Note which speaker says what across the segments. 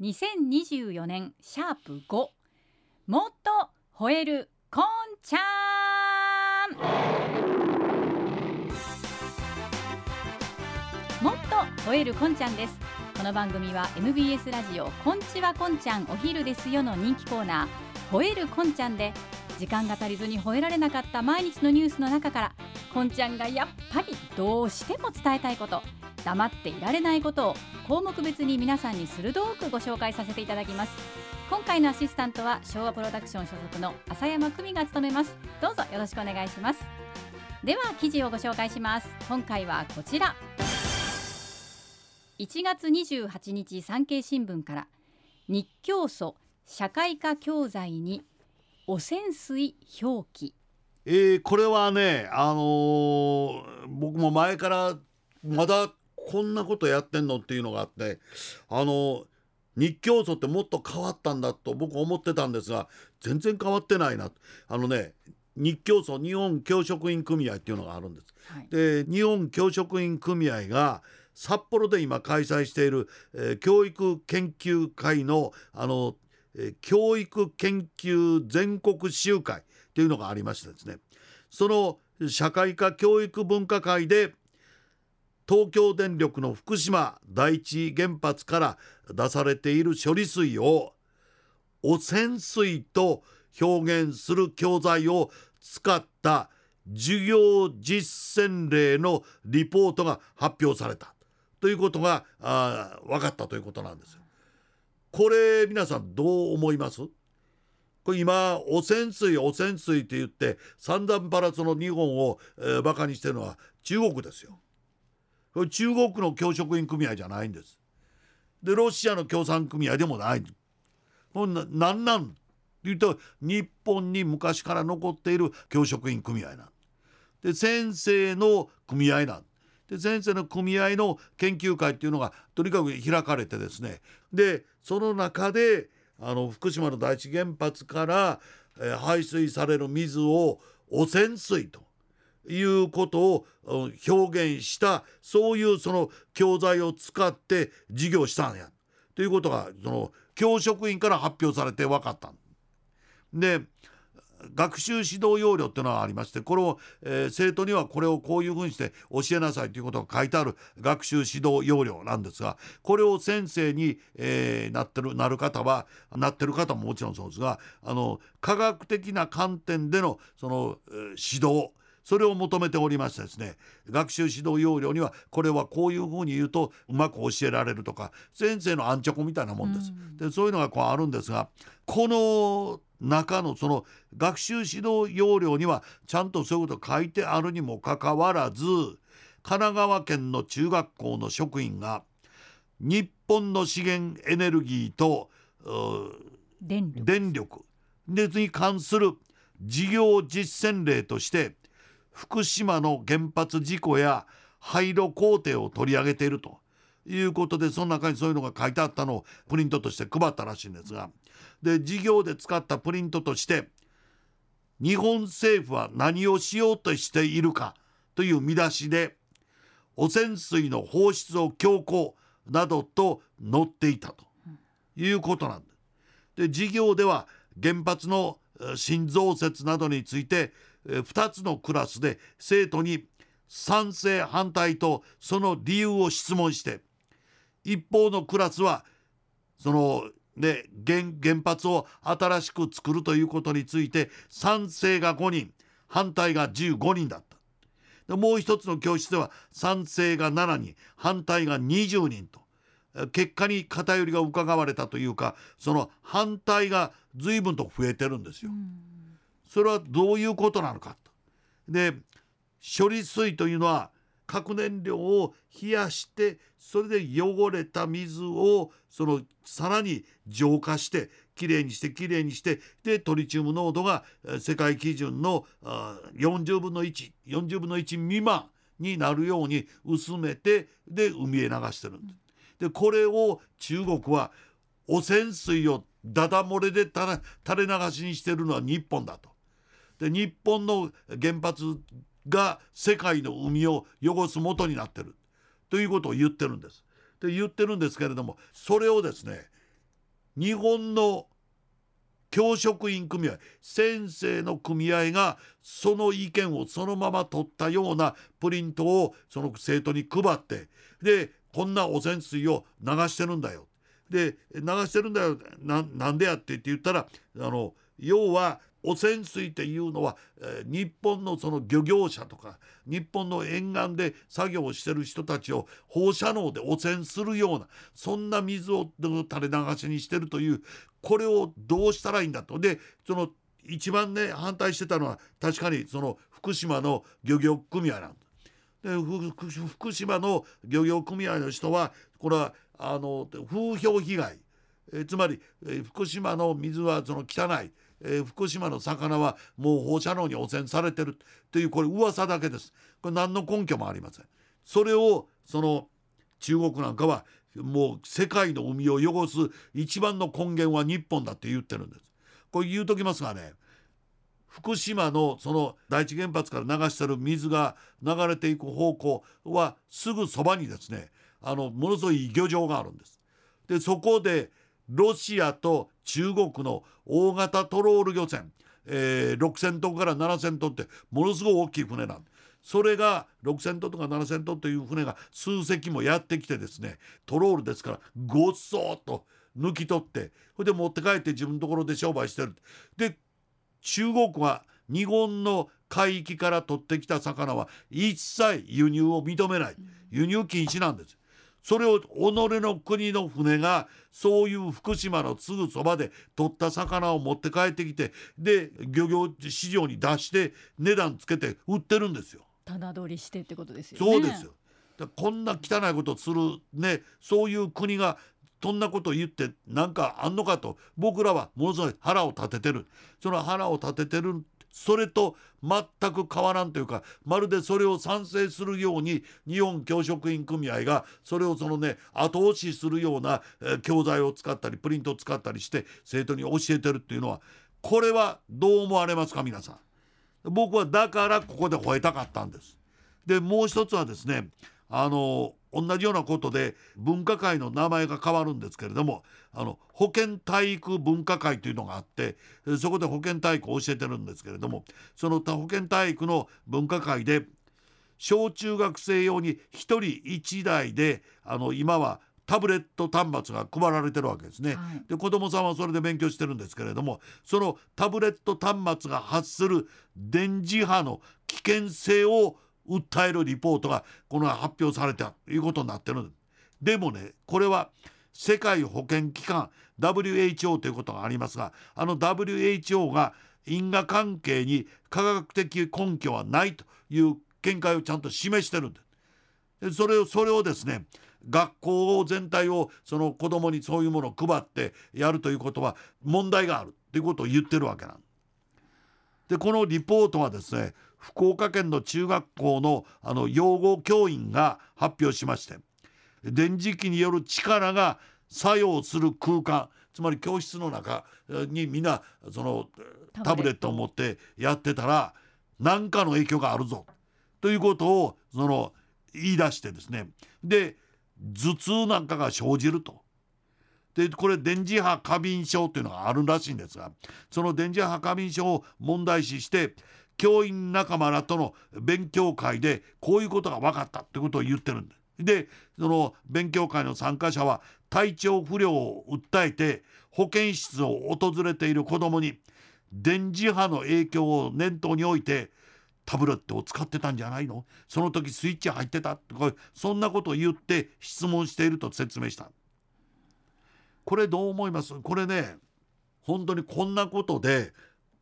Speaker 1: 2024年シャープ5もっと吠えるこんちゃん。もっと吠えるこんちゃんです。この番組は MBS ラジオこんちはこんちゃんお昼ですよの人気コーナー。吠えるこんちゃんで時間が足りずに吠えられなかった毎日のニュースの中からこんちゃんがやっぱりどうしても伝えたいこと黙っていられないことを項目別に皆さんに鋭くご紹介させていただきます。今回のアシスタントは昭和プロダクション所属の浅山久美が務めます。どうぞよろしくお願いします。では記事をご紹介します。今回はこちら。1月28日産経新聞から日教祖社会科教材に汚染水表記。
Speaker 2: えー、これはね、あのー、僕も前からまだこんなことやってんのっていうのがあってあの日教祖ってもっと変わったんだと僕思ってたんですが全然変わってないな。あのね日教祖日本教職員組合っていうのがあるんです。はい、で日本教職員組合が札幌で今開催している、えー、教育研究会のあの、えー、教育研究全国集会っていうのがありましてですね。その社会科教育文化会で東京電力の福島第一原発から出されている処理水を汚染水と表現する教材を使った授業実践例のリポートが発表されたということがあ分かったということなんですよ。これ皆さんどう思います？これ今汚染水汚染水って言って散々パラその日本を、えー、バカにしてるのは中国ですよ。中国の教職員組合じゃないんです。でロシアの共産組合でもない。もうななんなん？って言うと日本に昔から残っている教職員組合なん。で先生の組合なん。で先生の組合の研究会っていうのがとにかく開かれてですね。でその中であの福島の第一原発から、排水される水を汚染水と。いうことを表現したそういうその教材を使って授業したんや。ということがその教職員から発表されて分かった。で学習指導要領っていうのはありましてこれを、えー、生徒にはこれをこういうふうにして教えなさいということが書いてある学習指導要領なんですがこれを先生に、えー、なってるなる方はなってる方ももちろんそうですがあの科学的な観点でのその、えー、指導それを求めておりましてですね学習指導要領にはこれはこういうふうに言うとうまく教えられるとか先生のアンチョコみたいなもんです。でそういうのがこうあるんですがこの中のその学習指導要領にはちゃんとそういうこと書いてあるにもかかわらず神奈川県の中学校の職員が日本の資源エネルギーと
Speaker 1: 電力
Speaker 2: 電力に関する事業実践例として福島の原発事故や廃炉工程を取り上げているということでその中にそういうのが書いてあったのをプリントとして配ったらしいんですがで事業で使ったプリントとして日本政府は何をしようとしているかという見出しで汚染水の放出を強行などと載っていたということなんです。で事業では原発の新増設などについて2つのクラスで生徒に賛成反対とその理由を質問して一方のクラスはそのね原原発を新しく作るということについて賛成が5人反対が15人だったでもう一つの教室では賛成が7人反対が20人と結果に偏りが伺われたというかその反対が随分と増えてるんですよ。それはどういうことなのかと。で処理水というのは核燃料を冷やしてそれで汚れた水をそのさらに浄化してきれいにしてきれいにしてでトリチウム濃度が世界基準の40分の140分の1未満になるように薄めてで海へ流してるんで。でこれを中国は汚染水をダダ漏れで垂れ流しにしてるのは日本だと。で日本の原発が世界の海を汚す元になってるということを言ってるんです。で言ってるんですけれどもそれをですね日本の教職員組合先生の組合がその意見をそのまま取ったようなプリントをその生徒に配ってでこんな汚染水を流してるんだよで流してるんだよなんでやってって言ったらあの要は汚染水っていうのは、えー、日本のその漁業者とか日本の沿岸で作業をしてる人たちを放射能で汚染するようなそんな水を垂れ流しにしてるというこれをどうしたらいいんだと。でその一番ね反対してたのは確かにその福島の漁業組合なんだ。で福島の漁業組合の人はこれはあの風評被害。えつまり、福島の水はその汚い。えー、福島の魚はもう放射能に汚染されてるというこれ噂だけです。これ何の根拠もありません。それをその中国なんかはもう世界の海を汚す一番の根源は日本だって言ってるんです。これ言うときますがね福島のその第一原発から流してる水が流れていく方向はすぐそばにですねあのものすごい漁場があるんです。でそこでロシアと中国の大型トロール漁船、えー、6,000トンから7,000トンってものすごい大きい船なんそれが6,000トンとか7,000トンという船が数隻もやってきてですねトロールですからごっそーと抜き取ってそれで持って帰って自分のところで商売してる。で中国は日本の海域から取ってきた魚は一切輸入を認めない輸入禁止なんです。それを己の国の船がそういう福島のすぐそばで取った魚を持って帰ってきてで漁業市場に出して値段つけて売ってるんですよ。
Speaker 1: 棚取りしてってことですよ
Speaker 2: ね。そうですよ。こんな汚いことするねそういう国がそんなこと言ってなんかあんのかと僕らはものすごい腹を立ててるその腹を立ててるそれと全く変わらんというかまるでそれを賛成するように日本教職員組合がそれをそのね後押しするような、教材を使ったりプリントを使ったりして生徒に教えてるっていうのはこれはどう思われますか皆さん？僕はだからここで吠えたかったんです。でもう一つはですねあの同じようなことで分科会の名前が変わるんですけれどもあの保健体育分科会というのがあってそこで保健体育を教えてるんですけれどもその保健体育の分科会で小中学生用に1人1台であの今はタブレット端末が配られてるわけですね。はい、で子どもさんはそれで勉強してるんですけれどもそのタブレット端末が発する電磁波の危険性を訴えるリポートがこの発表されたということになってるんで。でもねこれは世界保健機関 WHO ということがありますがあの WHO が因果関係に科学的根拠はないという見解をちゃんと示してるんです。それをそれをですね学校全体をその子供にそういうものを配ってやるということは問題があるということを言ってるわけなんでこのリポートはですね福岡県の中学校のあの養護教員が発表しまして電磁気による力が作用する空間つまり教室の中にみんなそのタブレット。を持ってやってたら何かの影響があるぞ。ということをその言い出してですね。で頭痛なんかが生じると。でこれ電磁波過敏症というのがあるらしいんですがその電磁波過敏症を問題視して教員仲間らとの勉強会でこういうことが分かったってことを言ってるんで。でその勉強会の参加者は体調不良を訴えて保健室を訪れている子どもに電磁波の影響を念頭に置いてタブレットを使ってたんじゃないの？その時スイッチ入ってたとかそんなことを言って質問していると説明した。これどう思います？これね本当にこんなことで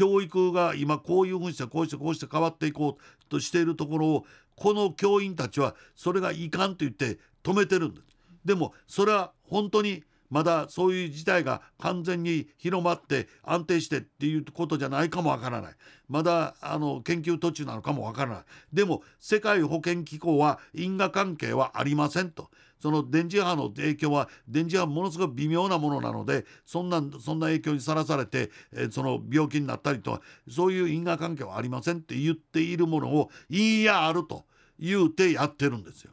Speaker 2: 教育が今こういうふうにしてこうしてこうして変わっていこうとしているところをこの教員たちはそれがいかんと言って止めてるんです。でもそれは本当にまだそういう事態が完全に広まって安定してっていうことじゃないかもわからない。まだあの研究途中なのかもわからない。でも世界保健機構は因果関係はありませんと。その電磁波の影響は電磁波ものすごい微妙なものなのでそんなそんな影響にさらされて、えー、その病気になったりとそういう因果関係はありませんって言っているものをいいやあると言うてやってるんですよ。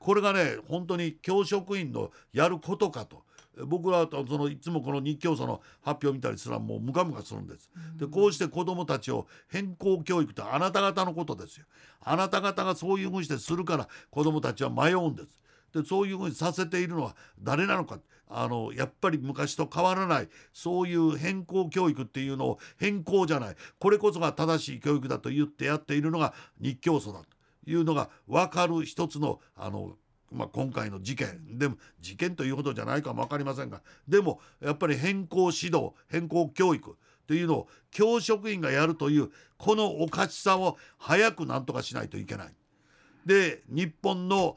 Speaker 2: これがね本当に教職員のやることかと僕らとそのいつもこの日教組の発表見たりすらもうムカムカするんです。でこうして子どもたちを変更教育ってあなた方のことですよ。あなた方がそういうふうにしてするから子どもたちは迷うんです。でそういうふうにさせているのは誰なのかあのやっぱり昔と変わらないそういう変更教育っていうのを変更じゃないこれこそが正しい教育だと言ってやっているのが日教組だというのが分かる一つのあのまあ、今回の事件でも事件ということじゃないかも分かりませんがでもやっぱり変更指導変更教育というのを教職員がやるというこのおかしさを早くなんとかしないといけない。で日本の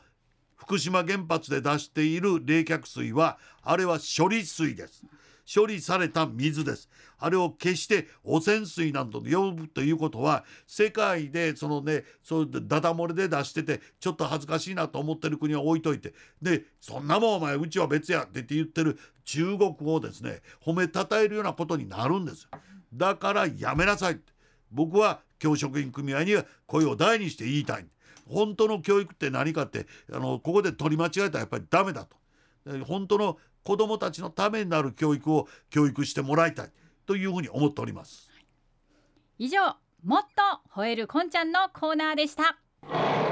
Speaker 2: 福島原発で出している冷却水はあれは処理水です。処理された水です。あれを決して汚染水などと呼ぶということは世界でそのねそうダダ漏れで出しててちょっと恥ずかしいなと思ってる国は置いといて。でそんなもんお前うちは別やって言ってる中国をですね褒めたたえるようなことになるんですだからやめなさい僕は教職員組合には声を大にして言いたい。本当の教育って何かってあのここで取り間違えたらやっぱりダメだと。本当の子どもたちのためになる教育を教育してもらいたいというふうに思っております。
Speaker 1: 以上もっと吠えるこんちゃんのコーナーでした。